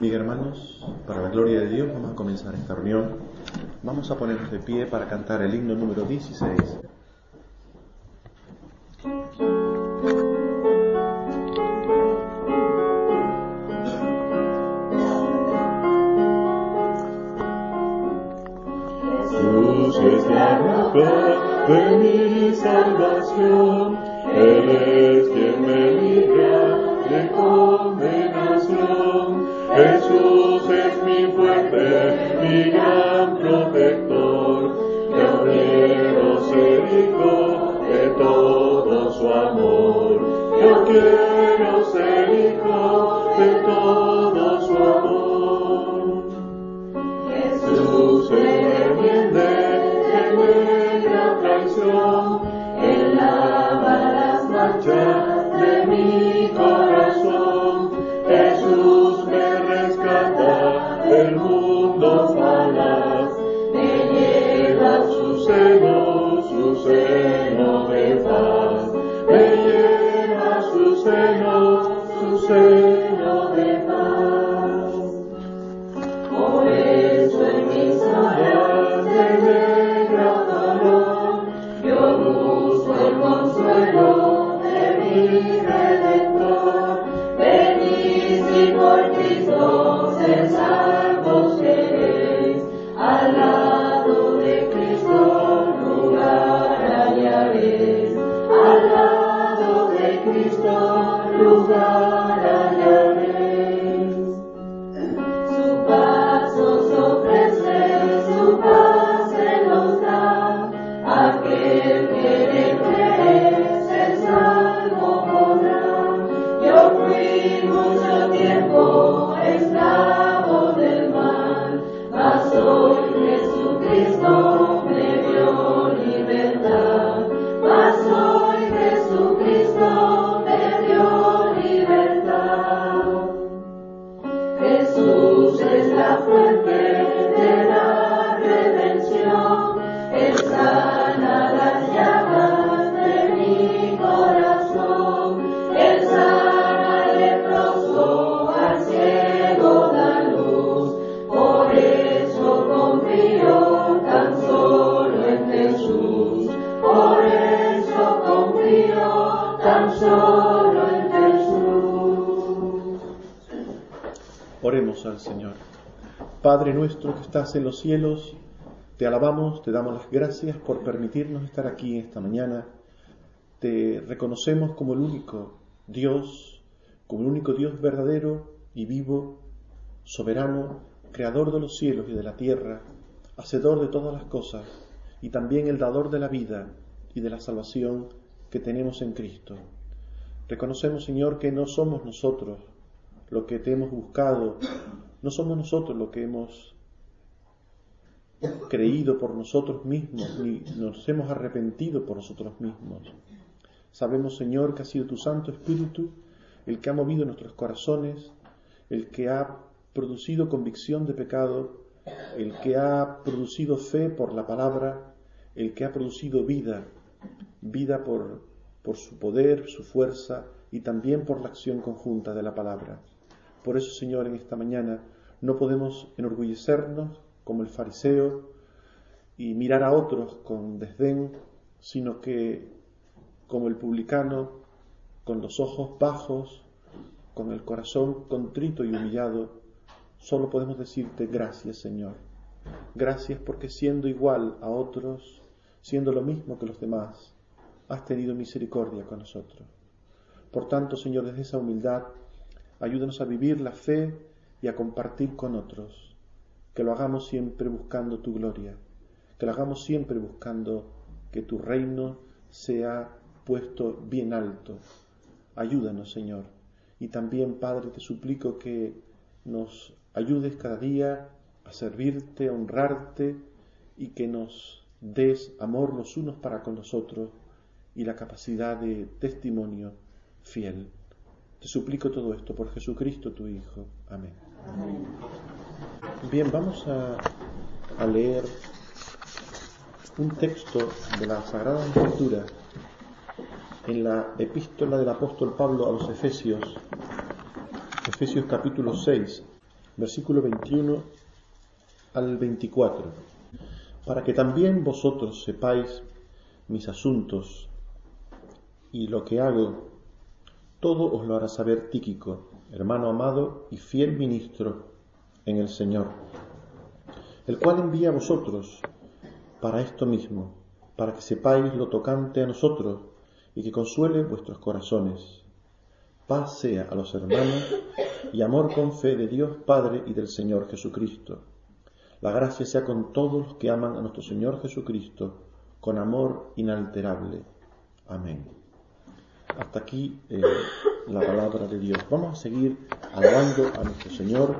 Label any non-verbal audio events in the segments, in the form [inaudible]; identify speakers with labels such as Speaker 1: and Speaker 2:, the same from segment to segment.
Speaker 1: mis hermanos, para la gloria de Dios vamos a comenzar esta reunión. Vamos a ponernos de pie para cantar el himno número 16.
Speaker 2: Jesús es la roca de mi salvación, Él es quien me libra de condenación. Jesús es mi fuerte, mi gran protector, yo quiero ser hijo de todo su amor. Yo quiero ser hijo de todo su amor. Jesús se defiende de negra traición, él lava las manchas. 谁能诉说那悲欢？
Speaker 1: estás en los cielos, te alabamos, te damos las gracias por permitirnos estar aquí esta mañana. Te reconocemos como el único Dios, como el único Dios verdadero y vivo, soberano, creador de los cielos y de la tierra, hacedor de todas las cosas y también el dador de la vida y de la salvación que tenemos en Cristo. Reconocemos, Señor, que no somos nosotros lo que te hemos buscado, no somos nosotros lo que hemos creído por nosotros mismos, ni nos hemos arrepentido por nosotros mismos. Sabemos, Señor, que ha sido tu Santo Espíritu el que ha movido nuestros corazones, el que ha producido convicción de pecado, el que ha producido fe por la palabra, el que ha producido vida, vida por, por su poder, su fuerza y también por la acción conjunta de la palabra. Por eso, Señor, en esta mañana no podemos enorgullecernos como el fariseo y mirar a otros con desdén, sino que como el publicano, con los ojos bajos, con el corazón contrito y humillado, solo podemos decirte gracias Señor. Gracias porque siendo igual a otros, siendo lo mismo que los demás, has tenido misericordia con nosotros. Por tanto, Señor, desde esa humildad, ayúdanos a vivir la fe y a compartir con otros que lo hagamos siempre buscando tu gloria, que lo hagamos siempre buscando que tu reino sea puesto bien alto. Ayúdanos, Señor. Y también, Padre, te suplico que nos ayudes cada día a servirte, a honrarte y que nos des amor los unos para con los otros y la capacidad de testimonio fiel. Te suplico todo esto por Jesucristo tu Hijo. Amén. Amén. Bien, vamos a, leer un texto de la Sagrada Escritura en la epístola del apóstol Pablo a los Efesios, Efesios capítulo 6, versículo 21 al 24, para que también vosotros sepáis mis asuntos y lo que hago, todo os lo hará saber Tíquico, hermano amado y fiel ministro en el Señor, el cual envía a vosotros para esto mismo, para que sepáis lo tocante a nosotros y que consuele vuestros corazones. Paz sea a los hermanos y amor con fe de Dios Padre y del Señor Jesucristo. La gracia sea con todos los que aman a nuestro Señor Jesucristo, con amor inalterable. Amén. Hasta aquí eh, la palabra de Dios. Vamos a seguir hablando a nuestro Señor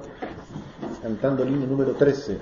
Speaker 1: cantando el himno número 13.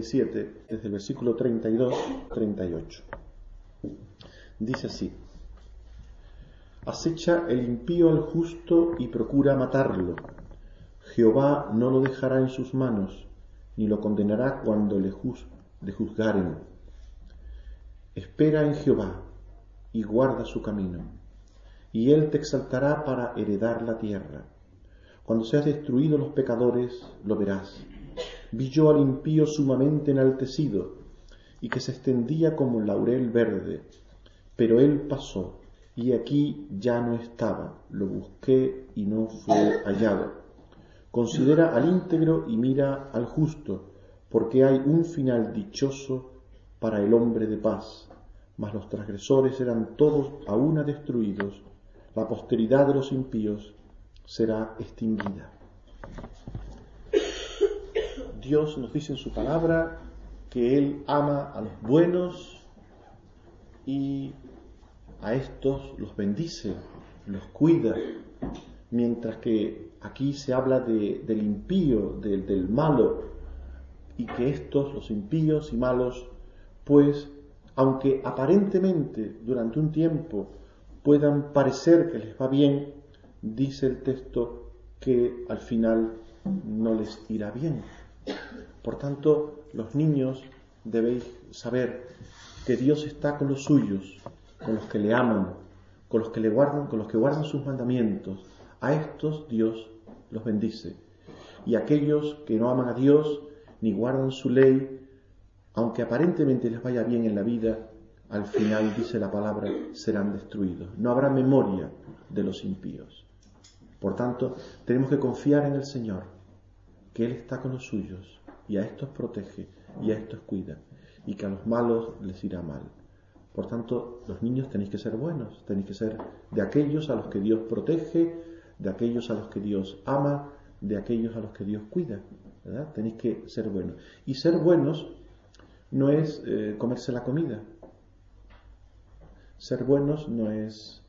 Speaker 1: desde el versículo 32-38. Dice así, acecha el impío al justo y procura matarlo. Jehová no lo dejará en sus manos, ni lo condenará cuando le, le juzgaren. Espera en Jehová y guarda su camino, y él te exaltará para heredar la tierra. Cuando seas destruido los pecadores, lo verás vi yo al impío sumamente enaltecido, y que se extendía como laurel verde. Pero él pasó, y aquí ya no estaba, lo busqué y no fue hallado. Considera al íntegro y mira al justo, porque hay un final dichoso para el hombre de paz. Mas los transgresores eran todos a una destruidos, la posteridad de los impíos será extinguida. Dios nos dice en su palabra que Él ama a los buenos y a estos los bendice, los cuida, mientras que aquí se habla del impío, del malo, y que estos, los impíos y malos, pues, aunque aparentemente durante un tiempo puedan parecer que les va bien, dice el texto que al final no les irá bien. Por tanto, los niños debéis saber que Dios está con los suyos, con los que le aman, con los que le guardan, con los que guardan sus mandamientos. A estos Dios los bendice. Y aquellos que no aman a Dios ni guardan su ley, aunque aparentemente les vaya bien en la vida, al final, dice la palabra, serán destruidos. No habrá memoria de los impíos. Por tanto, tenemos que confiar en el Señor que Él está con los suyos y a estos protege y a estos cuida y que a los malos les irá mal. Por tanto, los niños tenéis que ser buenos, tenéis que ser de aquellos a los que Dios protege, de aquellos a los que Dios ama, de aquellos a los que Dios cuida. ¿verdad? Tenéis que ser buenos. Y ser buenos no es eh, comerse la comida. Ser buenos no es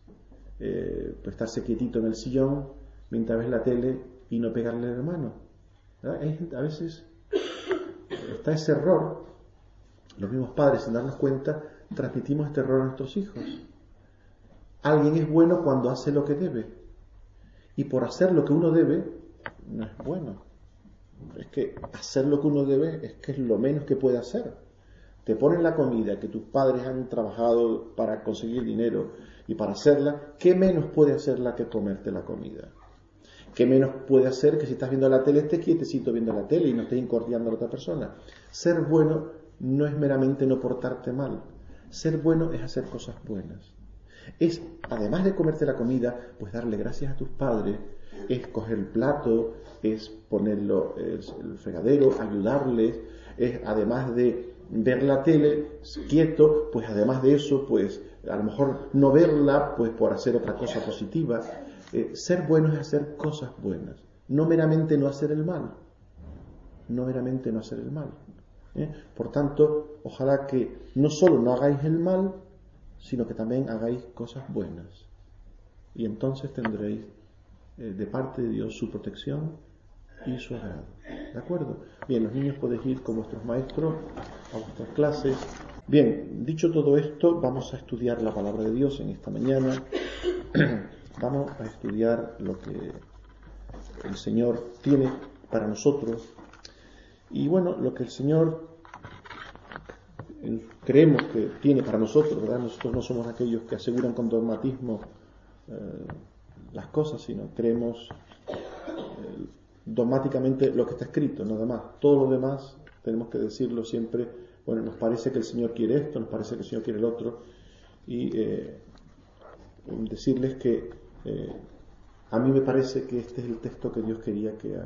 Speaker 1: eh, estarse quietito en el sillón mientras ves la tele y no pegarle la hermano a veces está ese error. Los mismos padres, sin darnos cuenta, transmitimos este error a nuestros hijos. Alguien es bueno cuando hace lo que debe. Y por hacer lo que uno debe, no es bueno. Es que hacer lo que uno debe es que es lo menos que puede hacer. Te ponen la comida que tus padres han trabajado para conseguir dinero y para hacerla, ¿qué menos puede hacerla que comerte la comida? ¿Qué menos puede hacer que si estás viendo la tele estés quietecito viendo la tele y no estés incordiando a la otra persona? Ser bueno no es meramente no portarte mal. Ser bueno es hacer cosas buenas. Es, además de comerte la comida, pues darle gracias a tus padres, es coger el plato, es ponerlo el fregadero, ayudarles, es además de ver la tele quieto, pues además de eso, pues a lo mejor no verla, pues por hacer otra cosa positiva. Eh, ser bueno es hacer cosas buenas, no meramente no hacer el mal, no meramente no hacer el mal. ¿eh? Por tanto, ojalá que no solo no hagáis el mal, sino que también hagáis cosas buenas. Y entonces tendréis eh, de parte de Dios su protección y su agrado. ¿De acuerdo? Bien, los niños podéis ir con vuestros maestros a vuestras clases. Bien, dicho todo esto, vamos a estudiar la palabra de Dios en esta mañana. [clears throat] Vamos a estudiar lo que el Señor tiene para nosotros. Y bueno, lo que el Señor eh, creemos que tiene para nosotros, ¿verdad? Nosotros no somos aquellos que aseguran con dogmatismo eh, las cosas, sino creemos eh, dogmáticamente lo que está escrito, nada más. Todo lo demás tenemos que decirlo siempre, bueno, nos parece que el Señor quiere esto, nos parece que el Señor quiere el otro, y decirles que eh, a mí me parece que este es el texto que Dios quería que eh,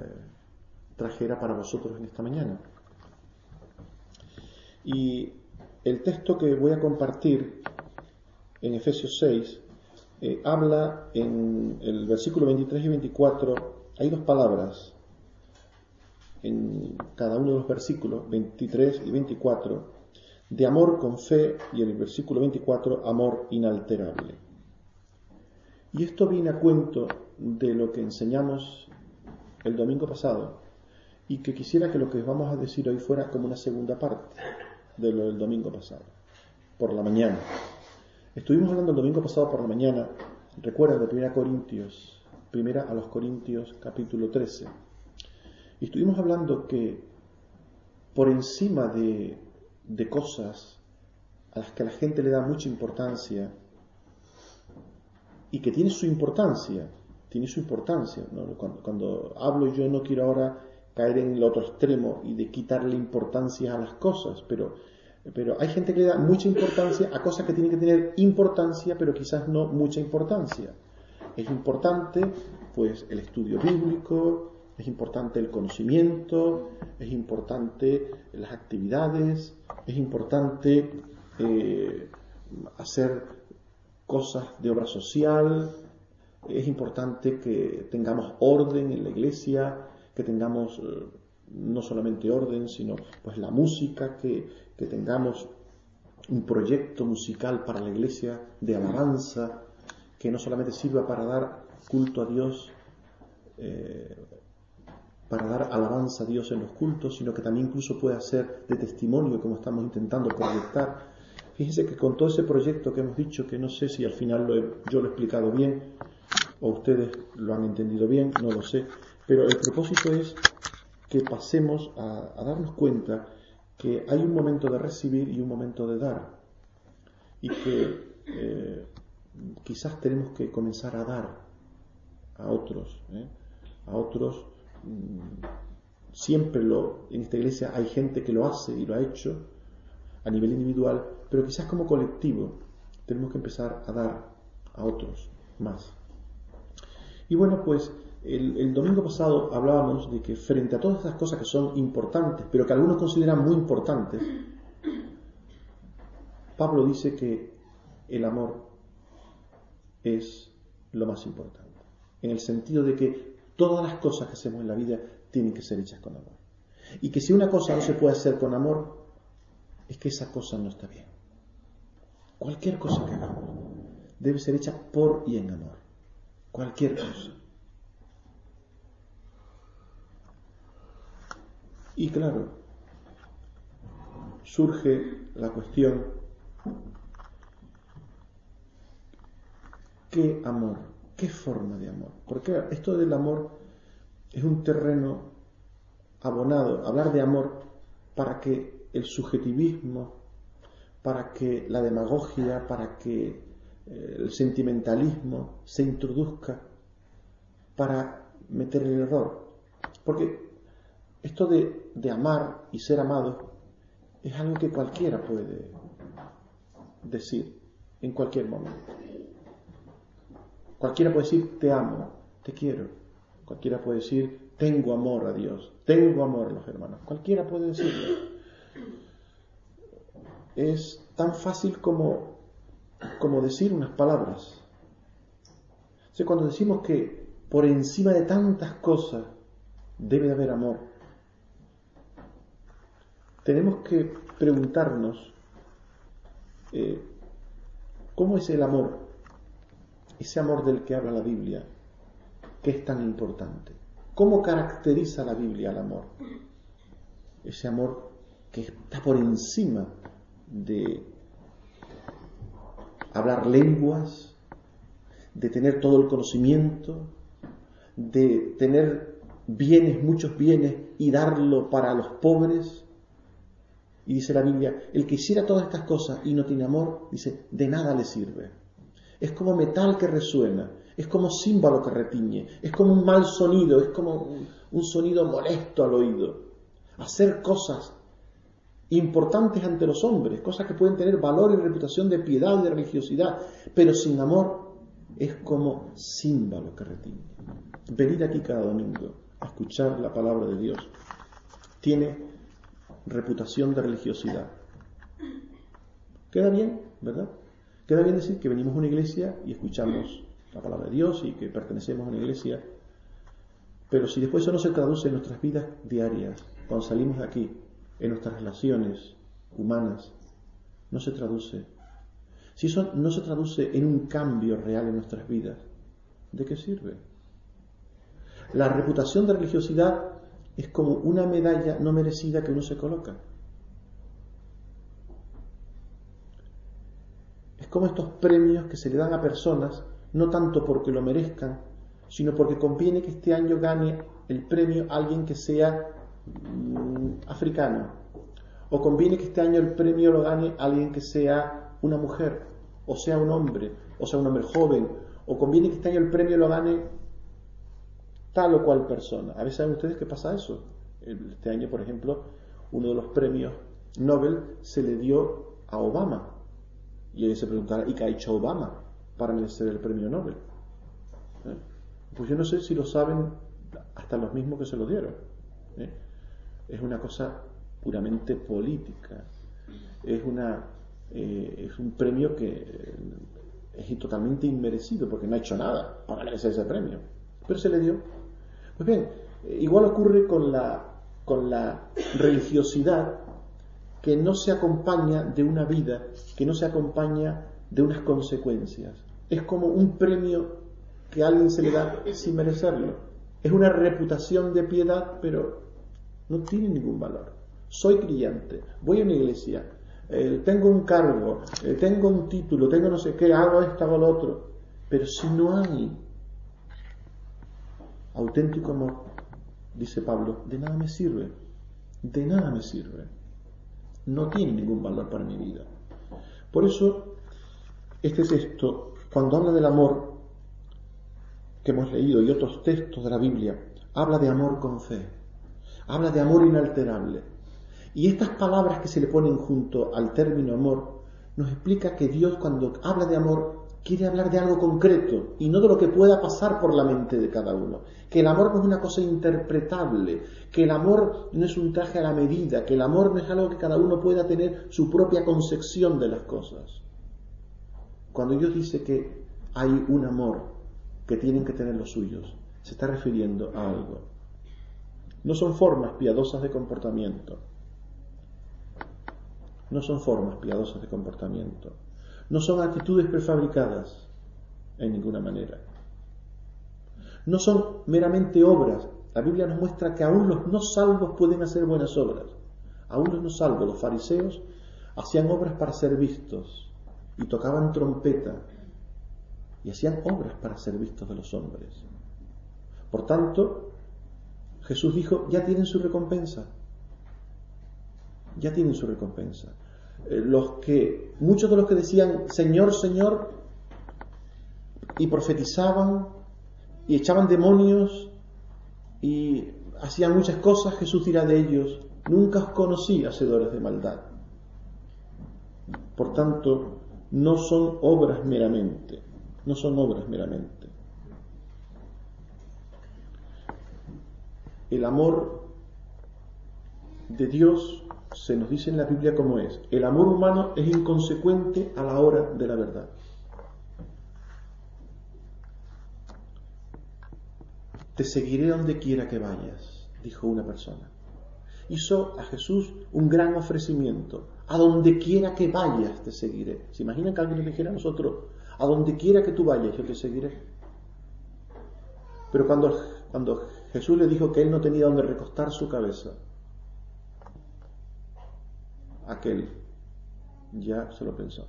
Speaker 1: trajera para vosotros en esta mañana. Y el texto que voy a compartir en Efesios 6 eh, habla en el versículo 23 y 24, hay dos palabras en cada uno de los versículos, 23 y 24, de amor con fe y en el versículo 24, amor inalterable. Y esto viene a cuento de lo que enseñamos el domingo pasado y que quisiera que lo que vamos a decir hoy fuera como una segunda parte de lo del domingo pasado, por la mañana. Estuvimos hablando el domingo pasado por la mañana, recuerda de 1 Corintios, 1 a los Corintios capítulo 13. Y estuvimos hablando que por encima de, de cosas a las que la gente le da mucha importancia, y que tiene su importancia, tiene su importancia. Cuando, hablo yo no quiero ahora caer en el otro extremo y de quitarle importancia a las cosas, pero, pero hay gente que le da mucha importancia a cosas que tienen que tener importancia, pero quizás no mucha importancia. Es importante pues el estudio bíblico, es importante el conocimiento, es importante las actividades, es importante eh, hacer cosas de obra social, es importante que tengamos orden en la iglesia, que tengamos eh, no solamente orden, sino pues la música, que, tengamos un proyecto musical para la iglesia de alabanza, que no solamente sirva para dar culto a Dios, eh, para dar alabanza a Dios en los cultos, sino que también incluso pueda ser de testimonio, como estamos intentando proyectar Fíjense que con todo ese proyecto que hemos dicho, que no sé si al final yo lo he explicado bien o ustedes lo han entendido bien, no lo sé, pero el propósito es que pasemos a, darnos cuenta que hay un momento de recibir y un momento de dar y que eh, quizás tenemos que comenzar a dar a otros, ¿eh? a otros. Mm, siempre lo, en esta iglesia hay gente que lo hace y lo ha hecho a nivel individual, pero quizás como colectivo tenemos que empezar a dar a otros más. Y bueno, pues el, domingo pasado hablábamos de que frente a todas estas cosas que son importantes, pero que algunos consideran muy importantes, Pablo dice que el amor es lo más importante, en el sentido de que todas las cosas que hacemos en la vida tienen que ser hechas con amor. Y que si una cosa no se puede hacer con amor, es que esa cosa no está bien. Cualquier cosa que hagamos debe ser hecha por y en amor. Cualquier cosa. Y claro, surge la cuestión, ¿qué amor? ¿Qué forma de amor? Porque esto del amor es un terreno abonado, hablar de amor para que el subjetivismo para que la demagogia, para que eh, el sentimentalismo se introduzca para meter el error. Porque esto de, de amar y ser amado es algo que cualquiera puede decir en cualquier momento. Cualquiera puede decir te amo, te quiero. Cualquiera puede decir tengo amor a Dios, tengo amor a los hermanos. Cualquiera puede decirlo es tan fácil como, decir unas palabras. cuando decimos que por encima de tantas cosas debe haber amor, tenemos que preguntarnos eh, cómo es el amor, ese amor del que habla la Biblia, que es tan importante. ¿Cómo caracteriza la Biblia el amor? Ese amor que está por encima de hablar lenguas, de tener todo el conocimiento, de tener bienes, muchos bienes, y darlo para los pobres. Y dice la Biblia, el que hiciera todas estas cosas y no tiene amor, dice, de nada le sirve. Es como metal que resuena, es como símbolo que retiñe, es como un mal sonido, es como un sonido molesto al oído. Hacer cosas importantes ante los hombres, cosas que pueden tener valor y reputación de piedad, de religiosidad, pero sin amor es como símbolo que retiene. Venir aquí cada domingo a escuchar la palabra de Dios tiene reputación de religiosidad. Queda bien, ¿verdad? Queda bien decir que venimos a una iglesia y escuchamos la palabra de Dios y que pertenecemos a una iglesia, pero si después eso no se traduce en nuestras vidas diarias, cuando salimos de aquí, en nuestras relaciones humanas no se traduce, si eso no se traduce en un cambio real en nuestras vidas, ¿de qué sirve? La reputación de religiosidad es como una medalla no merecida que uno se coloca. Es como estos premios que se le dan a personas, no tanto porque lo merezcan, sino porque conviene que este año gane el premio alguien que sea Mm, africano O conviene que este año el premio lo gane alguien que sea una mujer, o sea un hombre, o sea un hombre joven. O conviene que este año el premio lo gane tal o cual persona. A veces saben ustedes que pasa eso. Este año, por ejemplo, uno de los premios Nobel se le dio a Obama. Y ellos se preguntará, ¿y qué ha hecho Obama para merecer el premio Nobel? ¿Eh? Pues yo no sé si lo saben hasta los mismos que se lo dieron. ¿eh? es una cosa puramente política, es, una, eh, es un premio que eh, es totalmente inmerecido porque no ha hecho nada para merecer ese premio, pero se le dio. Pues bien, eh, igual ocurre con la, con la religiosidad que no se acompaña de una vida, que no se acompaña de unas consecuencias. Es como un premio que a alguien se le da sin merecerlo. Es una reputación de piedad, pero no tiene ningún valor. Soy criante voy a una iglesia, eh, tengo un cargo, eh, tengo un título, tengo no sé qué, hago esto, hago lo otro. Pero si no hay auténtico amor, dice Pablo, de nada me sirve, de nada me sirve. No tiene ningún valor para mi vida. Por eso, este esto cuando habla del amor que hemos leído y otros textos de la Biblia, habla de amor con fe habla de amor inalterable. Y estas palabras que se le ponen junto al término amor nos explica que Dios cuando habla de amor quiere hablar de algo concreto y no de lo que pueda pasar por la mente de cada uno. Que el amor no es una cosa interpretable, que el amor no es un traje a la medida, que el amor no es algo que cada uno pueda tener su propia concepción de las cosas. Cuando Dios dice que hay un amor que tienen que tener los suyos, se está refiriendo a algo. No son formas piadosas de comportamiento. No son formas piadosas de comportamiento. No son actitudes prefabricadas en ninguna manera. No son meramente obras. La Biblia nos muestra que aún los no salvos pueden hacer buenas obras. Aún los no salvos, los fariseos, hacían obras para ser vistos y tocaban trompeta y hacían obras para ser vistos de los hombres. Por tanto, Jesús dijo, ya tienen su recompensa. Ya tienen su recompensa. Eh, los que, muchos de los que decían, Señor, Señor, y profetizaban, y echaban demonios, y hacían muchas cosas, Jesús dirá de ellos, nunca os conocí, hacedores de maldad. Por tanto, no son obras meramente, no son obras meramente. el amor de Dios se nos dice en la Biblia como es. El amor humano es inconsecuente a la hora de la verdad. Te seguiré donde quiera que vayas, dijo una persona. Hizo a Jesús un gran ofrecimiento. A donde quiera que vayas te seguiré. ¿Se imaginan que alguien le dijera a nosotros, a donde quiera que tú vayas yo te seguiré? Pero cuando, cuando Jesús le dijo que él no tenía donde recostar su cabeza. Aquel ya se lo pensó.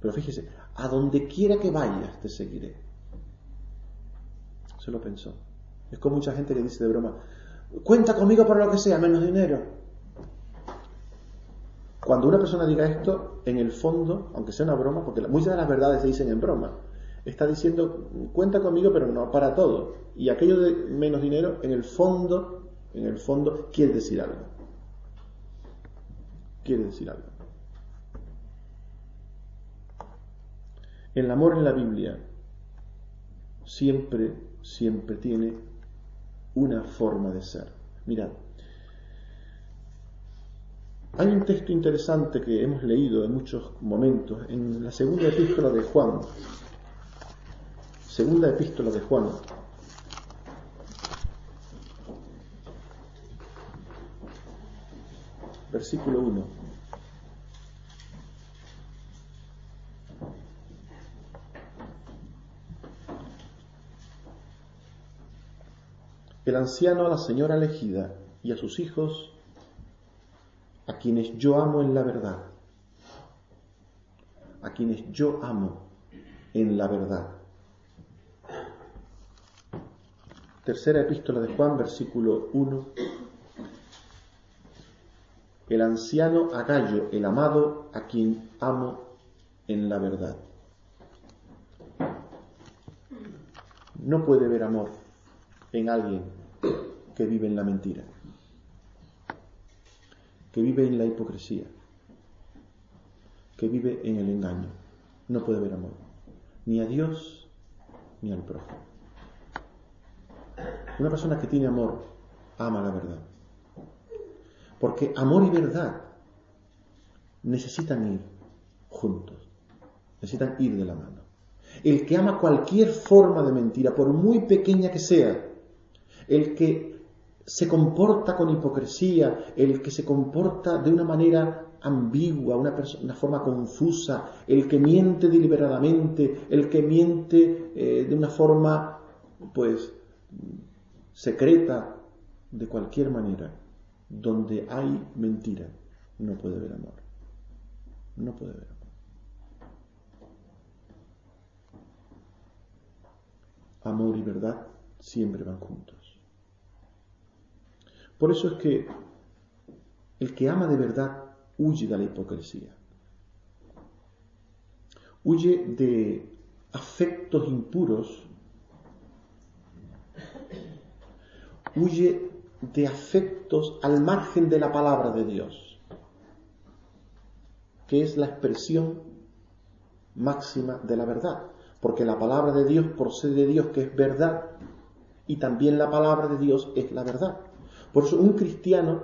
Speaker 1: Pero fíjese, a donde quiera que vayas te seguiré. Se lo pensó. Es como mucha gente que dice de broma, cuenta conmigo por lo que sea, menos dinero. Cuando una persona diga esto, en el fondo, aunque sea una broma, porque muchas de las verdades se dicen en broma, está diciendo, cuenta conmigo, pero no para todo. Y aquello de menos dinero, en el fondo, en el fondo, quiere decir algo. Quiere decir algo. El amor en la Biblia siempre, siempre tiene una forma de ser. Mirad, hay un texto interesante que hemos leído en muchos momentos, en la segunda epístola de Juan, Segunda epístola de Juan. Versículo 1. El anciano a la señora elegida y a sus hijos, a quienes yo amo en la verdad, a quienes yo amo en la verdad. Tercera epístola de Juan, versículo 1. El anciano Agallo, el amado, a quien amo en la verdad. No puede ver amor en alguien que vive en la mentira, que vive en la hipocresía, que vive en el engaño. No puede ver amor, ni a Dios ni al prójimo. Una persona que tiene amor ama la verdad. Porque amor y verdad necesitan ir juntos, necesitan ir de la mano. El que ama cualquier forma de mentira, por muy pequeña que sea, el que se comporta con hipocresía, el que se comporta de una manera ambigua, una, forma confusa, el que miente deliberadamente, el que miente eh, de una forma, pues, secreta, de cualquier manera, donde hay mentira, no puede haber amor. No puede haber amor. Amor y verdad siempre van juntos. Por eso es que el que ama de verdad huye de la hipocresía. Huye de afectos impuros huye de afectos al margen de la palabra de Dios, que es la expresión máxima de la verdad, porque la palabra de Dios procede de Dios, que es verdad, y también la palabra de Dios es la verdad. Por eso un cristiano,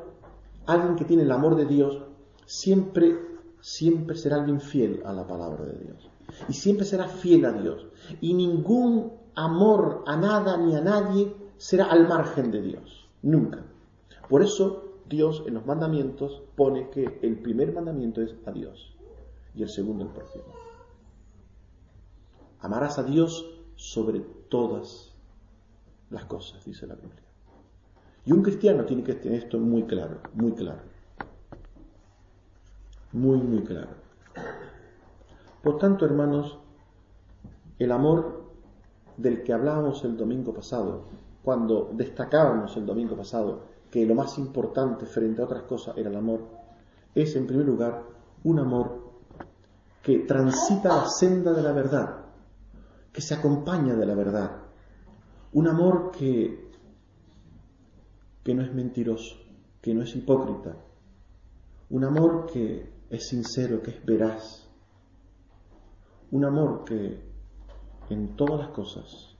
Speaker 1: alguien que tiene el amor de Dios, siempre, siempre será alguien fiel a la palabra de Dios. Y siempre será fiel a Dios. Y ningún amor a nada ni a nadie será al margen de Dios, nunca. Por eso Dios en los mandamientos pone que el primer mandamiento es a Dios y el segundo el prójimo. Amarás a Dios sobre todas las cosas, dice la Biblia. Y un cristiano tiene que tener esto muy claro, muy claro. Muy, muy claro. Por tanto, hermanos, el amor del que hablábamos el domingo pasado, cuando destacábamos el domingo pasado que lo más importante frente a otras cosas era el amor, es en primer lugar un amor que transita la senda de la verdad, que se acompaña de la verdad, un amor que, que no es mentiroso, que no es hipócrita, un amor que es sincero, que es veraz, un amor que en todas las cosas,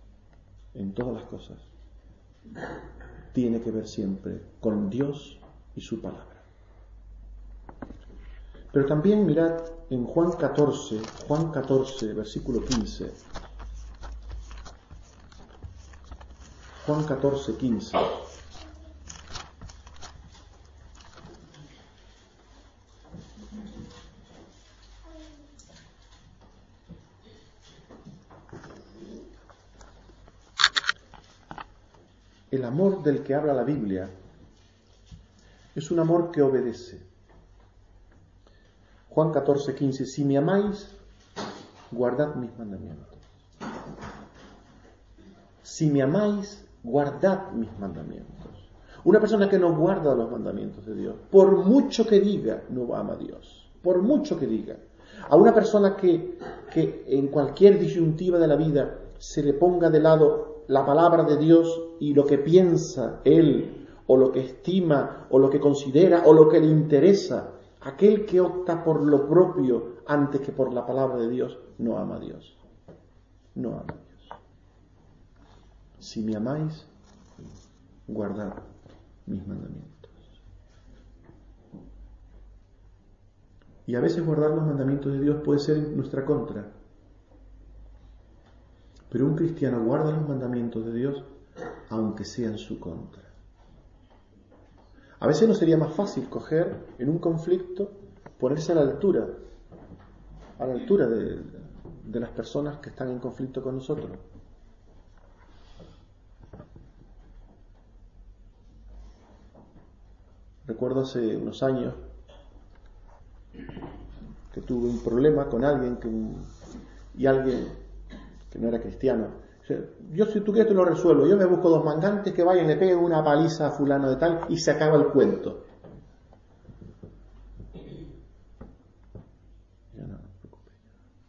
Speaker 1: en todas las cosas, tiene que ver siempre con Dios y su palabra. Pero también mirad en Juan 14, Juan 14, versículo 15. Juan 14, 15. amor del que habla la Biblia es un amor que obedece. Juan 14, 15, si me amáis, guardad mis mandamientos. Si me amáis, guardad mis mandamientos. Una persona que no guarda los mandamientos de Dios, por mucho que diga, no ama a Dios. Por mucho que diga. A una persona que, que en cualquier disyuntiva de la vida se le ponga de lado la palabra de Dios y lo que piensa él, o lo que estima, o lo que considera, o lo que le interesa. Aquel que opta por lo propio antes que por la palabra de Dios, no ama a Dios. No ama a Dios. Si me amáis, guardad mis mandamientos. Y a veces guardar los mandamientos de Dios puede ser nuestra contra. Pero un cristiano guarda los mandamientos de Dios aunque sea en su contra. A veces no sería más fácil coger en un conflicto, ponerse a la altura, a la altura de, las personas que están en conflicto con nosotros. Recuerdo hace unos años que tuve un problema con alguien y alguien que no era cristiano yo si tú quieres te lo resuelvo, yo me busco dos mandantes que vayan, le peguen una paliza a fulano de tal y se acaba el cuento.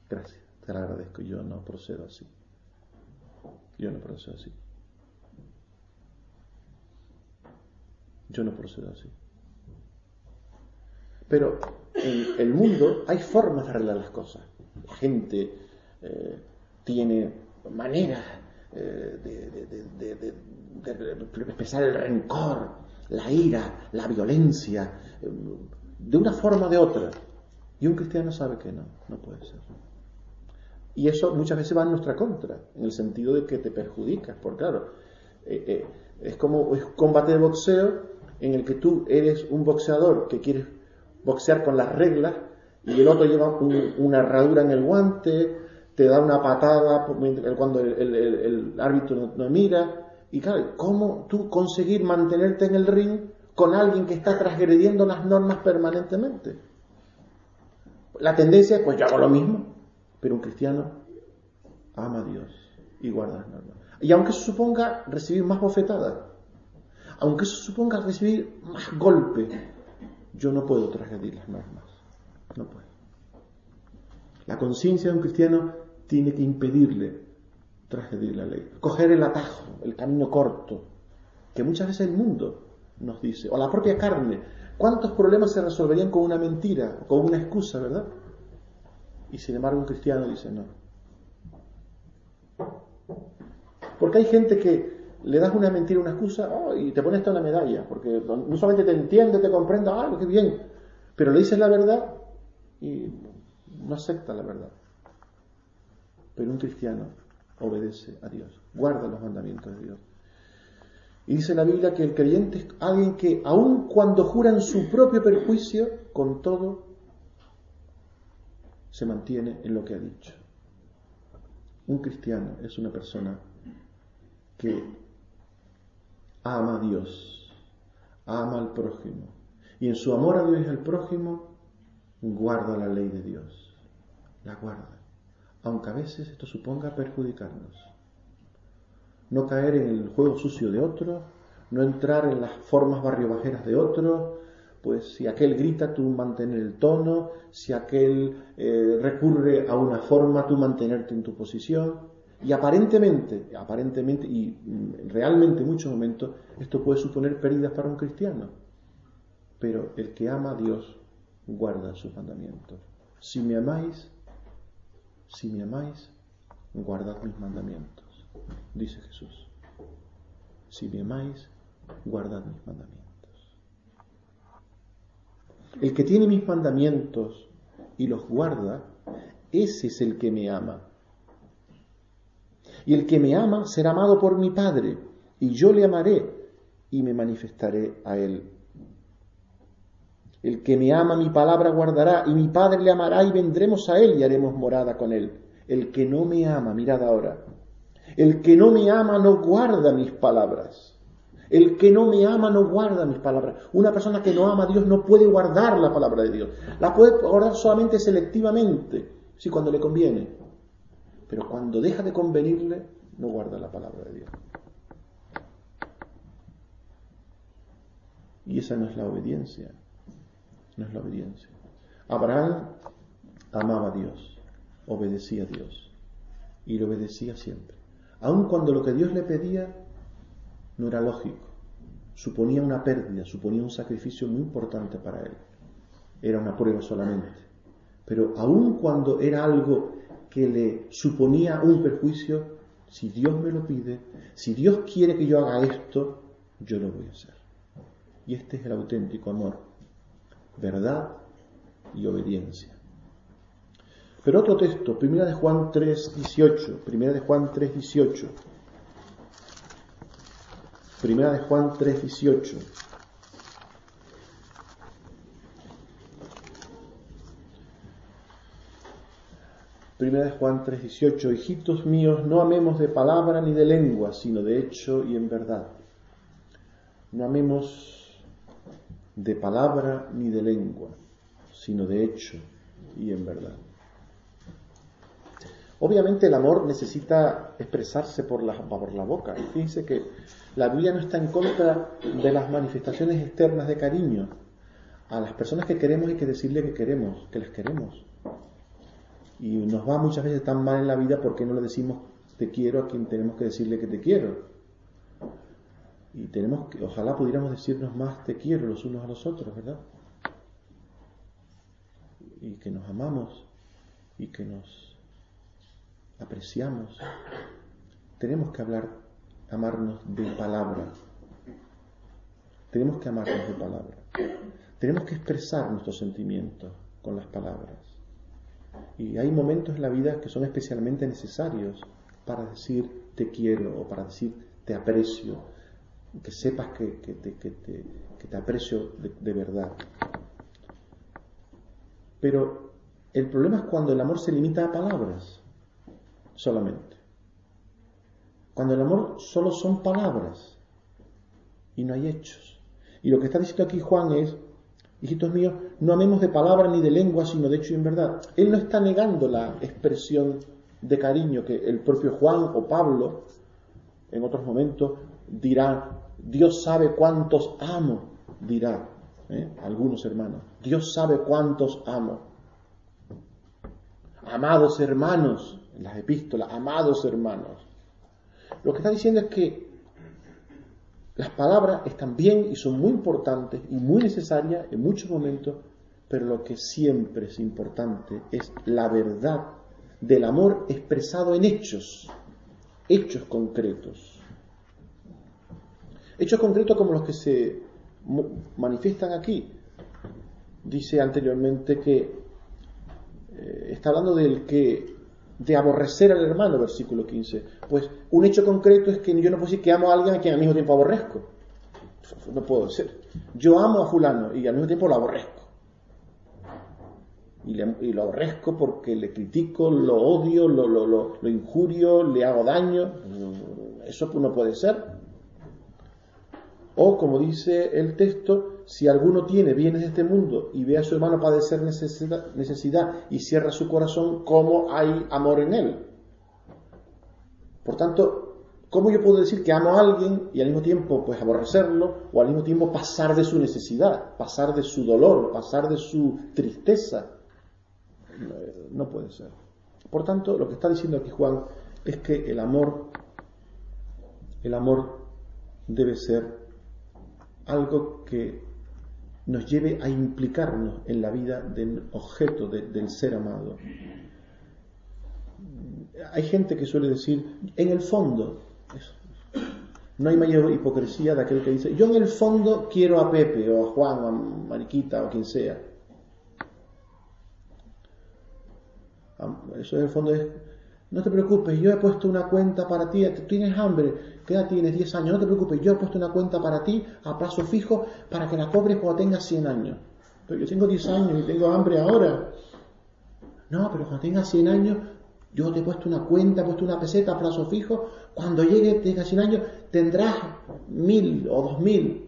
Speaker 1: Gracias, te lo agradezco, yo no procedo así. Yo no procedo así. Yo no procedo así. Pero en el mundo hay formas de arreglar las cosas. La gente eh, tiene manera eh, de, expresar el rencor, la ira, la violencia, em, de una forma o de otra. Y un cristiano sabe que no, no puede ser. Y eso muchas veces va en nuestra contra, en el sentido de que te perjudicas, porque claro, eh, eh, es como un combate de boxeo en el que tú eres un boxeador que quieres boxear con las reglas y el otro lleva una herradura en el guante, te da una patada cuando el, árbitro no, mira. Y claro, ¿cómo tú conseguir mantenerte en el ring con alguien que está transgrediendo las normas permanentemente? La tendencia es, pues yo hago lo mismo, pero un cristiano ama a Dios y guarda las normas. Y aunque eso suponga recibir más bofetadas, aunque eso suponga recibir más golpes, yo no puedo transgredir las normas. No puedo. La conciencia de un cristiano tiene que impedirle transgredir la ley. Coger el atajo, el camino corto, que muchas veces el mundo nos dice, o la propia carne. ¿Cuántos problemas se resolverían con una mentira, con una excusa, verdad? Y sin embargo un cristiano dice no. Porque hay gente que le das una mentira, una excusa, oh, y te pones hasta una medalla, porque no solamente te entiende, te comprende, ah, qué bien, pero le dices la verdad y no acepta la verdad. Pero un cristiano obedece a Dios, guarda los mandamientos de Dios. Y dice la Biblia que el creyente es alguien que, aun cuando juran su propio perjuicio, con todo se mantiene en lo que ha dicho. Un cristiano es una persona que ama a Dios, ama al prójimo, y en su amor a Dios y al prójimo guarda la ley de Dios, la guarda aunque a veces esto suponga perjudicarnos. No caer en el juego sucio de otro, no entrar en las formas barriobajeras de otro, pues si aquel grita, tú mantener el tono, si aquel eh, recurre a una forma, tú mantenerte en tu posición. Y aparentemente, aparentemente y mm, realmente en muchos momentos, esto puede suponer pérdidas para un cristiano. Pero el que ama a Dios guarda sus mandamientos. Si me amáis, si me amáis, guardad mis mandamientos, dice Jesús. Si me amáis, guardad mis mandamientos. El que tiene mis mandamientos y los guarda, ese es el que me ama. Y el que me ama será amado por mi Padre, y yo le amaré y me manifestaré a él. El que me ama mi palabra guardará, y mi Padre le amará y vendremos a él y haremos morada con él. El que no me ama, mirad ahora, el que no me ama no guarda mis palabras. El que no me ama no guarda mis palabras. Una persona que no ama a Dios no puede guardar la palabra de Dios. La puede guardar solamente selectivamente, si cuando le conviene. Pero cuando deja de convenirle, no guarda la palabra de Dios. Y esa no es la obediencia es la obediencia. Abraham amaba a Dios, obedecía a Dios y lo obedecía siempre. Aun cuando lo que Dios le pedía no era lógico, suponía una pérdida, suponía un sacrificio muy importante para él. Era una prueba solamente. Pero aun cuando era algo que le suponía un perjuicio, si Dios me lo pide, si Dios quiere que yo haga esto, yo lo voy a hacer. Y este es el auténtico amor verdad y obediencia. Pero otro texto, Primera de Juan 3, 18, 1 de Juan 3, 18, 1 de Juan 3, 18. Primera de Juan 3:18, hijitos míos, no amemos de palabra ni de lengua, sino de hecho y en verdad. No amemos de palabra ni de lengua, sino de hecho y en verdad. Obviamente el amor necesita expresarse por la, por la boca. Y fíjense que la Biblia no está en contra de las manifestaciones externas de cariño. A las personas que queremos y que decirle que queremos, que las queremos. Y nos va muchas veces tan mal en la vida porque no le decimos te quiero a quien tenemos que decirle que te quiero. Y tenemos que, ojalá pudiéramos decirnos más te quiero los unos a los otros, ¿verdad? Y que nos amamos y que nos apreciamos. Tenemos que hablar, amarnos de palabra. Tenemos que amarnos de palabra. Tenemos que expresar nuestros sentimientos con las palabras. Y hay momentos en la vida que son especialmente necesarios para decir te quiero o para decir te aprecio que sepas que, te, aprecio de, verdad. Pero el problema es cuando el amor se limita a palabras solamente. Cuando el amor solo son palabras y no hay hechos. Y lo que está diciendo aquí Juan es, hijitos míos, no amemos de palabra ni de lengua, sino de hecho y en verdad. Él no está negando la expresión de cariño que el propio Juan o Pablo en otros momentos dirá, Dios sabe cuántos amo, dirá ¿eh? algunos hermanos. Dios sabe cuántos amo. Amados hermanos, en las epístolas, amados hermanos. Lo que está diciendo es que las palabras están bien y son muy importantes y muy necesarias en muchos momentos, pero lo que siempre es importante es la verdad del amor expresado en hechos, hechos concretos. Hechos concretos como los que se manifiestan aquí. Dice anteriormente que eh, está hablando del que de aborrecer al hermano, versículo 15. Pues un hecho concreto es que yo no puedo decir que amo a alguien a quien al mismo tiempo aborrezco. No puedo ser Yo amo a fulano y al mismo tiempo lo aborrezco. Y, lo aborrezco porque le critico, lo odio, lo, lo injurio, le hago daño. Mm, eso no puede ser. O, como dice el texto, si alguno tiene bienes de este mundo y ve a su hermano padecer necesidad, y cierra su corazón, ¿cómo hay amor en él? Por tanto, ¿cómo yo puedo decir que amo a alguien y al mismo tiempo pues aborrecerlo o al mismo tiempo pasar de su necesidad, pasar de su dolor, pasar de su tristeza? No, puede ser. Por tanto, lo que está diciendo aquí Juan es que el amor, el amor debe ser algo que nos lleve a implicarnos en la vida del objeto, del ser amado. Hay gente que suele decir, en el fondo, no hay mayor hipocresía de aquel que dice, yo en el fondo quiero a Pepe o a Juan o a Mariquita o quien sea. Eso en el fondo es no te preocupes, yo he puesto una cuenta para ti. ¿Tienes hambre? ¿Qué edad tienes? 10 años. No te preocupes, yo he puesto una cuenta para ti a plazo fijo para que la cobres cuando tengas 100 años. Pero yo tengo 10 años y tengo hambre ahora. No, pero cuando tengas 100 años, yo te he puesto una cuenta, he puesto una peseta a plazo fijo. Cuando llegue, tengas 100 años, tendrás mil o dos mil.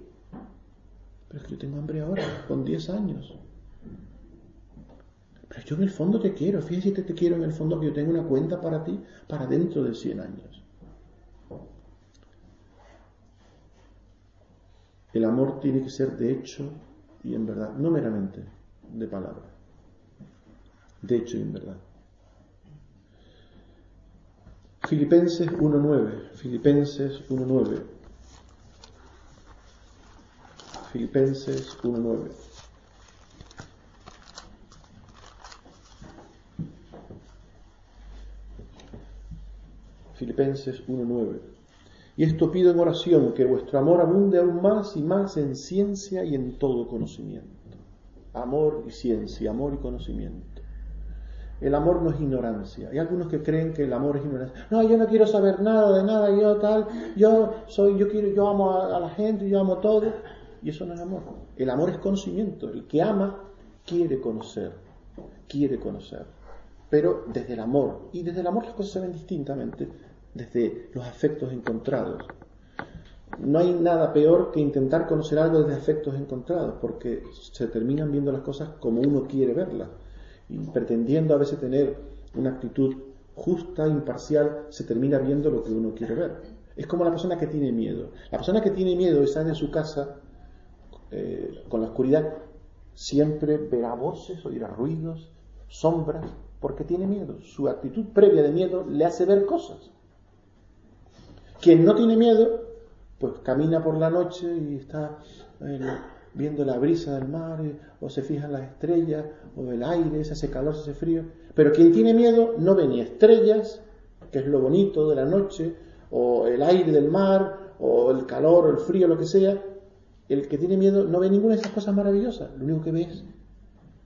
Speaker 1: Pero es que yo tengo hambre ahora, con 10 años. Pero yo en el fondo te quiero, fíjate, te quiero en el fondo que yo tengo una cuenta para ti para dentro de 100 años. El amor tiene que ser de hecho y en verdad, no meramente de palabra. De hecho y en verdad. Filipenses 1.9. Filipenses 1.9. Filipenses 1.9. Filipenses 1.9. Y esto pido en oración, que vuestro amor abunde aún más y más en ciencia y en todo conocimiento. Amor y ciencia, amor y conocimiento. El amor no es ignorancia. Hay algunos que creen que el amor es ignorancia. No, yo no quiero saber nada de nada, yo tal, yo soy, yo quiero, yo amo a, la gente, yo amo todo. Y eso no es amor. El amor es conocimiento. El que ama quiere conocer, quiere conocer. Pero desde el amor. Y desde el amor las cosas se ven distintamente desde los afectos encontrados. No hay nada peor que intentar conocer algo desde afectos encontrados, porque se terminan viendo las cosas como uno quiere verlas. Y pretendiendo a veces tener una actitud justa, imparcial, se termina viendo lo que uno quiere ver. Es como la persona que tiene miedo. La persona que tiene miedo y sale de su casa eh, con la oscuridad, siempre verá voces, oirá ruidos, sombras, porque tiene miedo. Su actitud previa de miedo le hace ver cosas. Quien no tiene miedo, pues camina por la noche y está eh, viendo la brisa del mar, eh, o se fijan las estrellas, o el aire, se hace calor, se hace frío. Pero quien tiene miedo no ve ni estrellas, que es lo bonito de la noche, o el aire del mar, o el calor, o el frío, lo que sea. El que tiene miedo no ve ninguna de esas cosas maravillosas. Lo único que ve es,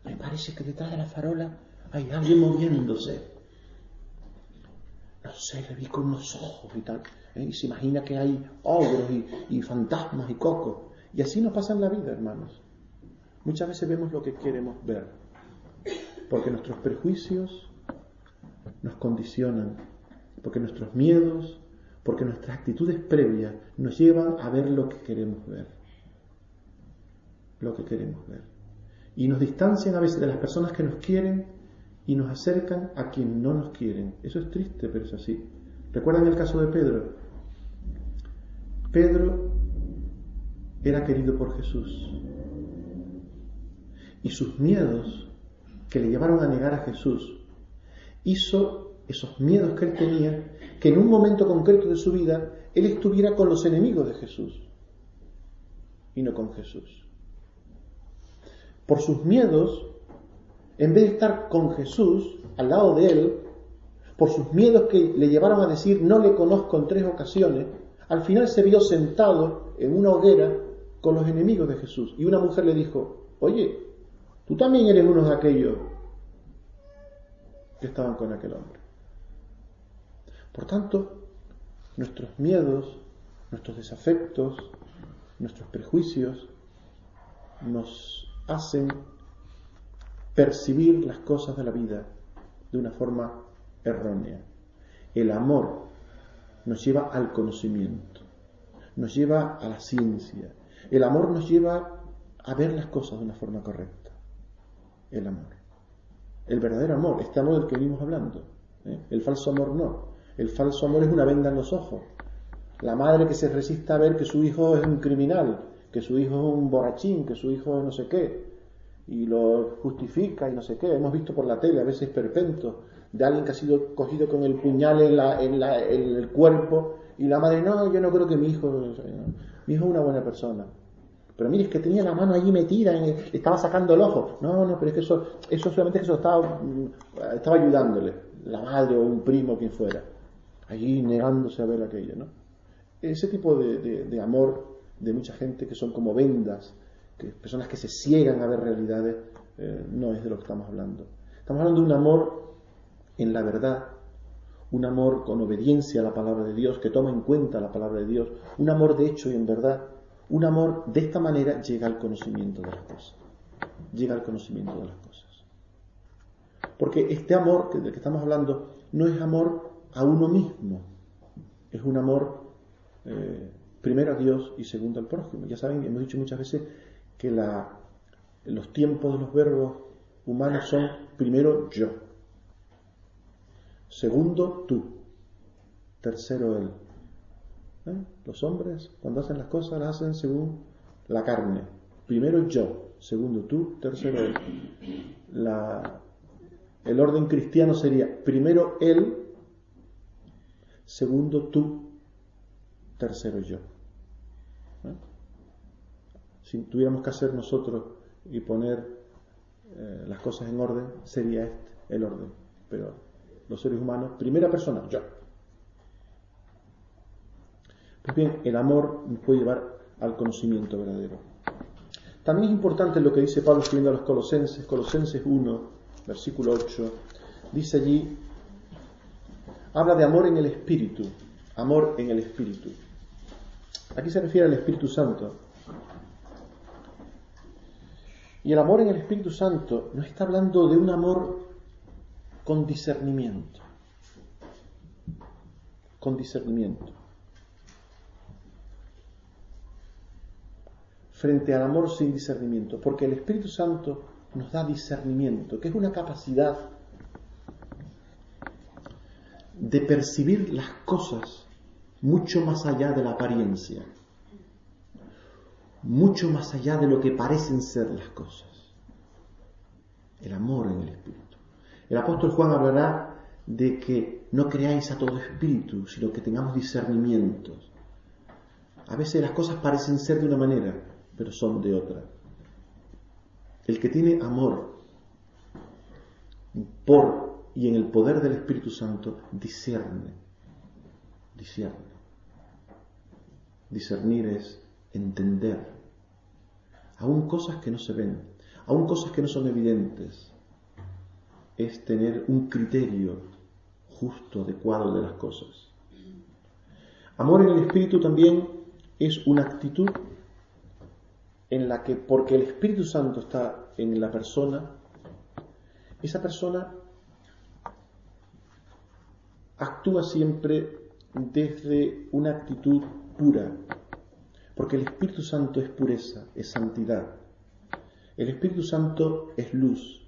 Speaker 1: me parece que detrás de la farola hay alguien moviéndose. No sé, le vi con unos ojos y tal. ¿Eh? y se imagina que hay ogros y, fantasmas y cocos. Y así nos pasa en la vida, hermanos. Muchas veces vemos lo que queremos ver, porque nuestros prejuicios nos condicionan, porque nuestros miedos, porque nuestras actitudes previas nos llevan a ver lo que queremos ver. Lo que queremos ver. Y nos distancian a veces de las personas que nos quieren y nos acercan a quien no nos quieren. Eso es triste, pero es así. ¿Recuerdan el caso de Pedro? Pedro era querido por Jesús y sus miedos que le llevaron a negar a Jesús hizo esos miedos que él tenía que en un momento concreto de su vida él estuviera con los enemigos de Jesús y no con Jesús. Por sus miedos, en vez de estar con Jesús, al lado de él, por sus miedos que le llevaron a decir no le conozco en tres ocasiones, al final se vio sentado en una hoguera con los enemigos de Jesús. Y una mujer le dijo, oye, tú también eres uno de aquellos que estaban con aquel hombre. Por tanto, nuestros miedos, nuestros desafectos, nuestros prejuicios nos hacen percibir las cosas de la vida de una forma errónea. El amor nos lleva al conocimiento, nos lleva a la ciencia. El amor nos lleva a ver las cosas de una forma correcta. El amor. El verdadero amor, este amor del que venimos hablando. ¿eh? El falso amor no. El falso amor es una venda en los ojos. La madre que se resista a ver que su hijo es un criminal, que su hijo es un borrachín, que su hijo es no sé qué, y lo justifica y no sé qué. Hemos visto por la tele a veces perpentos de alguien que ha sido cogido con el puñal en, la, en, la, el cuerpo y la madre, no, yo no creo que mi hijo, mi hijo es una buena persona. Pero mire, es que tenía la mano allí metida, estaba sacando el ojo. No, no, pero es que eso, eso solamente que eso estaba, mm, estaba ayudándole, la madre o un primo, quien fuera. Allí negándose a ver aquello, ¿no? Ese tipo de, de, amor de mucha gente que son como vendas, que personas que se ciegan a ver realidades, eh, no es de lo que estamos hablando. Estamos hablando de un amor en la verdad, un amor con obediencia a la palabra de Dios, que toma en cuenta la palabra de Dios, un amor de hecho y en verdad, un amor de esta manera llega al conocimiento de las cosas. Llega al conocimiento de las cosas. Porque este amor del que estamos hablando no es amor a uno mismo, es un amor eh, primero a Dios y segundo al prójimo. Ya saben, hemos dicho muchas veces que los tiempos de los verbos humanos son primero yo, Segundo, tú. Tercero, él. ¿Eh? Los hombres, cuando hacen las cosas, las hacen según la carne. Primero yo, segundo tú, tercero él. el orden cristiano sería primero él, segundo tú, tercero yo. ¿Eh? Si tuviéramos que hacer nosotros y poner eh, las cosas en orden, sería este el orden. Pero los seres humanos, primera persona, yo. Pues bien, el amor nos puede llevar al conocimiento verdadero. También es importante lo que dice Pablo escribiendo a los Colosenses, Colosenses 1, versículo 8, dice allí, habla de amor en el espíritu, amor en el espíritu. Aquí se refiere al Espíritu Santo. Y el amor en el Espíritu Santo no está hablando de un amor con discernimiento. Con discernimiento. Frente al amor sin discernimiento. Porque el Espíritu Santo nos da discernimiento, que es una capacidad de percibir las cosas mucho más allá de la apariencia, mucho más allá de lo que parecen ser las cosas. El amor en el Espíritu. El apóstol Juan hablará de que no creáis a todo espíritu, sino que tengamos discernimientos. A veces las cosas parecen ser de una manera, pero son de otra. El que tiene amor por y en el poder del Espíritu Santo discierne, discierne. Discernir es entender, aún cosas que no se ven, aún cosas que no son evidentes, es tener un criterio justo, adecuado de las cosas. Amor en el Espíritu también es una actitud en la que, porque el Espíritu Santo está en la persona, esa persona actúa siempre desde una actitud pura, porque el Espíritu Santo es pureza, es santidad. El Espíritu Santo es luz,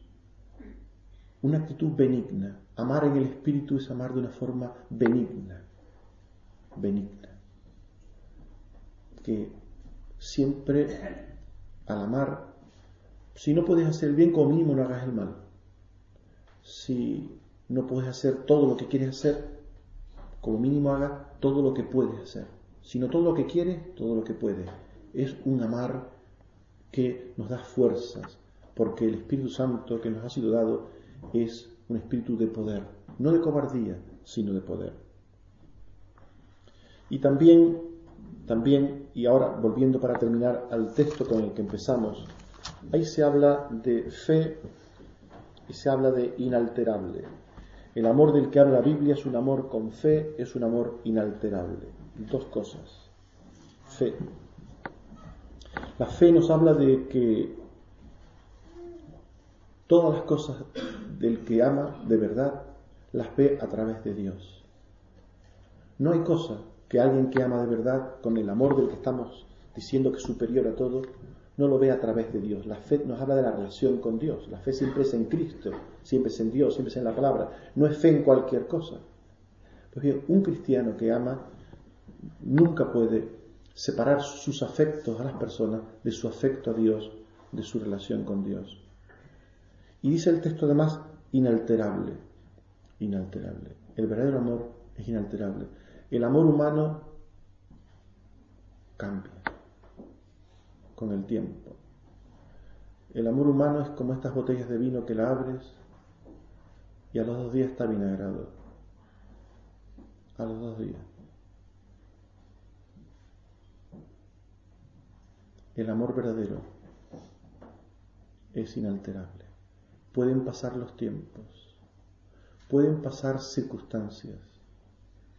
Speaker 1: una actitud benigna. Amar en el espíritu es amar de una forma benigna, benigna. Que siempre al amar, si no puedes hacer bien, como mínimo no hagas el mal. Si no puedes hacer todo lo que quieres hacer, como mínimo haga todo lo que puedes hacer. Si no todo lo que quieres, todo lo que puedes. Es un amar que nos da fuerzas, porque el Espíritu Santo que nos ha sido dado es un espíritu de poder, no de cobardía, sino de poder. Y también, también, y ahora volviendo para terminar al texto con el que empezamos, ahí se habla de fe y se habla de inalterable. El amor del que habla la Biblia es un amor con fe, es un amor inalterable. Dos cosas. Fe. La fe nos habla de que Todas las cosas del que ama de verdad las ve a través de Dios. No hay cosa que alguien que ama de verdad, con el amor del que estamos diciendo que es superior a todo, no lo ve a través de Dios. La fe nos habla de la relación con Dios. La fe siempre es en Cristo, siempre es en Dios, siempre es en la palabra. No es fe en cualquier cosa. Pues bien, un cristiano que ama nunca puede separar sus afectos a las personas de su afecto a Dios, de su relación con Dios. Y dice el texto además, inalterable, inalterable. El verdadero amor es inalterable. El amor humano cambia con el tiempo. El amor humano es como estas botellas de vino que la abres y a los dos días está vinagrado. A los dos días. El amor verdadero es inalterable. Pueden pasar los tiempos, pueden pasar circunstancias.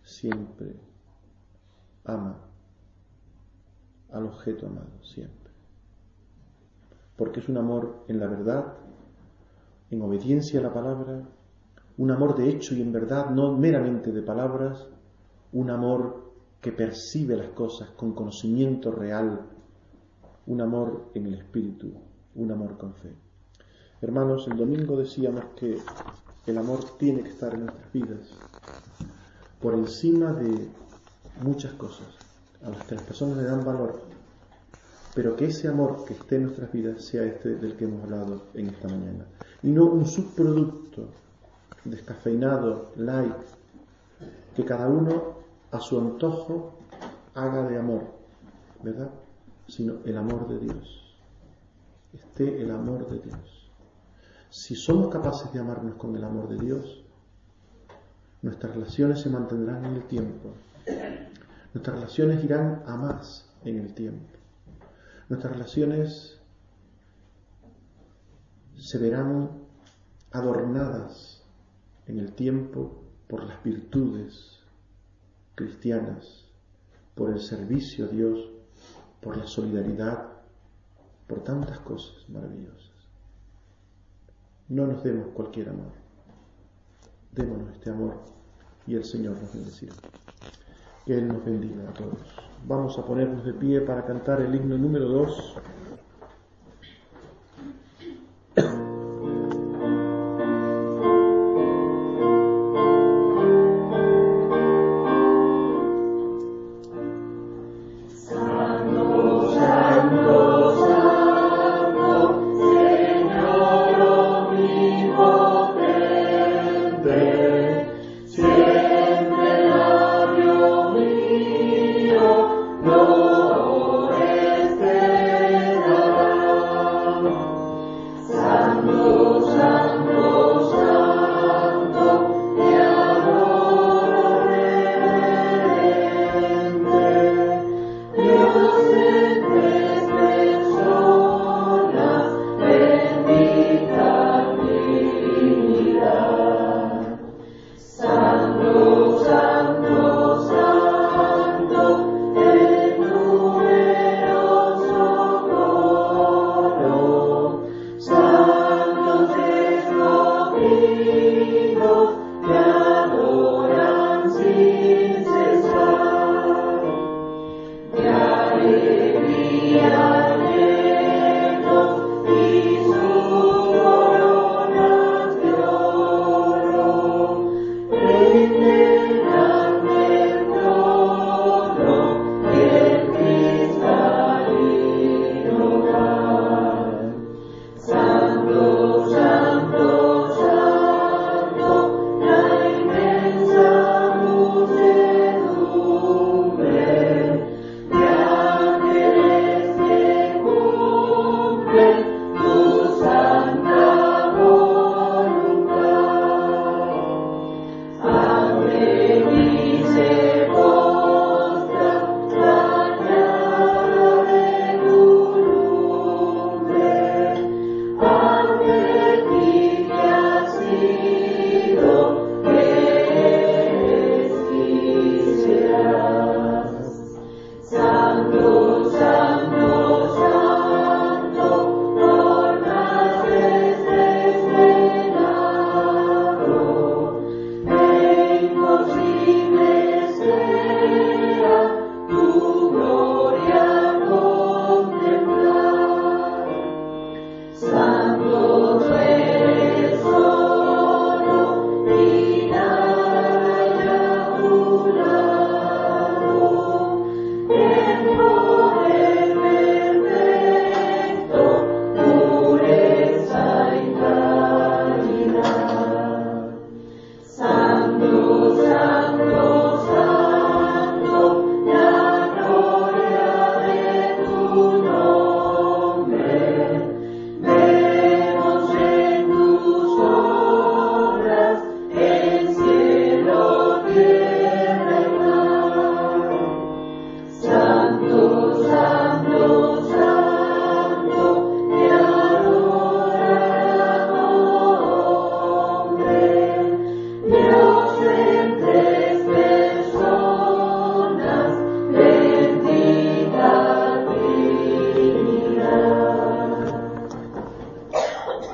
Speaker 1: Siempre ama al objeto amado, siempre. Porque es un amor en la verdad, en obediencia a la palabra, un amor de hecho y en verdad, no meramente de palabras, un amor que percibe las cosas con conocimiento real, un amor en el espíritu, un amor con fe. Hermanos, el domingo decíamos que el amor tiene que estar en nuestras vidas, por encima de muchas cosas a las que las personas le dan valor, pero que ese amor que esté en nuestras vidas sea este del que hemos hablado en esta mañana, y no un subproducto descafeinado, light, que cada uno a su antojo haga de amor, ¿verdad? Sino el amor de Dios. Esté el amor de Dios. Si somos capaces de amarnos con el amor de Dios, nuestras relaciones se mantendrán en el tiempo. Nuestras relaciones irán a más en el tiempo. Nuestras relaciones se verán adornadas en el tiempo por las virtudes cristianas, por el servicio a Dios, por la solidaridad, por tantas cosas maravillosas. No nos demos cualquier amor. Démonos este amor y el Señor nos bendecirá. Que Él nos bendiga a todos. Vamos a ponernos de pie para cantar el himno número 2.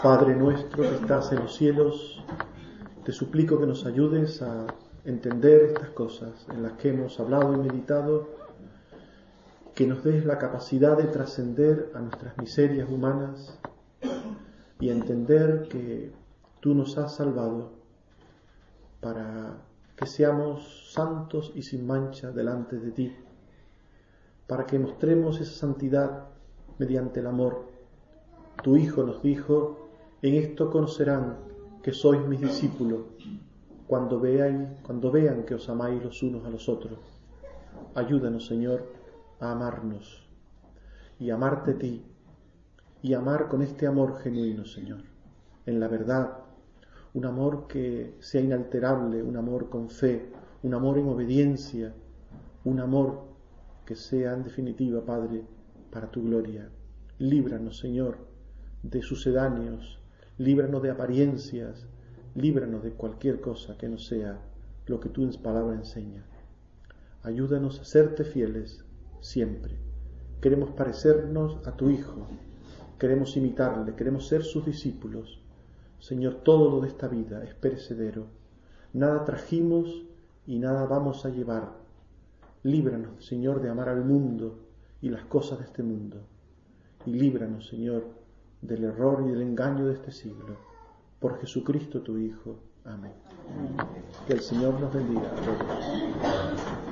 Speaker 1: Padre nuestro que estás en los cielos, te suplico que nos ayudes a entender estas cosas en las que hemos hablado y meditado, que nos des la capacidad de trascender a nuestras miserias humanas y entender que tú nos has salvado para que seamos santos y sin mancha delante de ti, para que mostremos esa santidad mediante el amor. Tu Hijo nos dijo, en esto conocerán que sois mis discípulos, cuando cuando vean que os amáis los unos a los otros. Ayúdanos, Señor, a amarnos y amarte a ti y amar con este amor genuino, Señor, en la verdad, un amor que sea inalterable, un amor con fe, un amor en obediencia, un amor que sea en definitiva, Padre, para tu gloria. Líbranos, Señor, de sucedáneos, líbranos de apariencias, líbranos de cualquier cosa que no sea lo que tú en palabra enseña. Ayúdanos a serte fieles siempre. Queremos parecernos a tu Hijo, queremos imitarle, queremos ser sus discípulos. Señor, todo lo de esta vida es perecedero. Nada trajimos y nada vamos a llevar. Líbranos, Señor, de amar al mundo y las cosas de este mundo. Y líbranos, Señor, del error y del engaño de este siglo. Por Jesucristo tu Hijo. Amén. Que el Señor nos bendiga.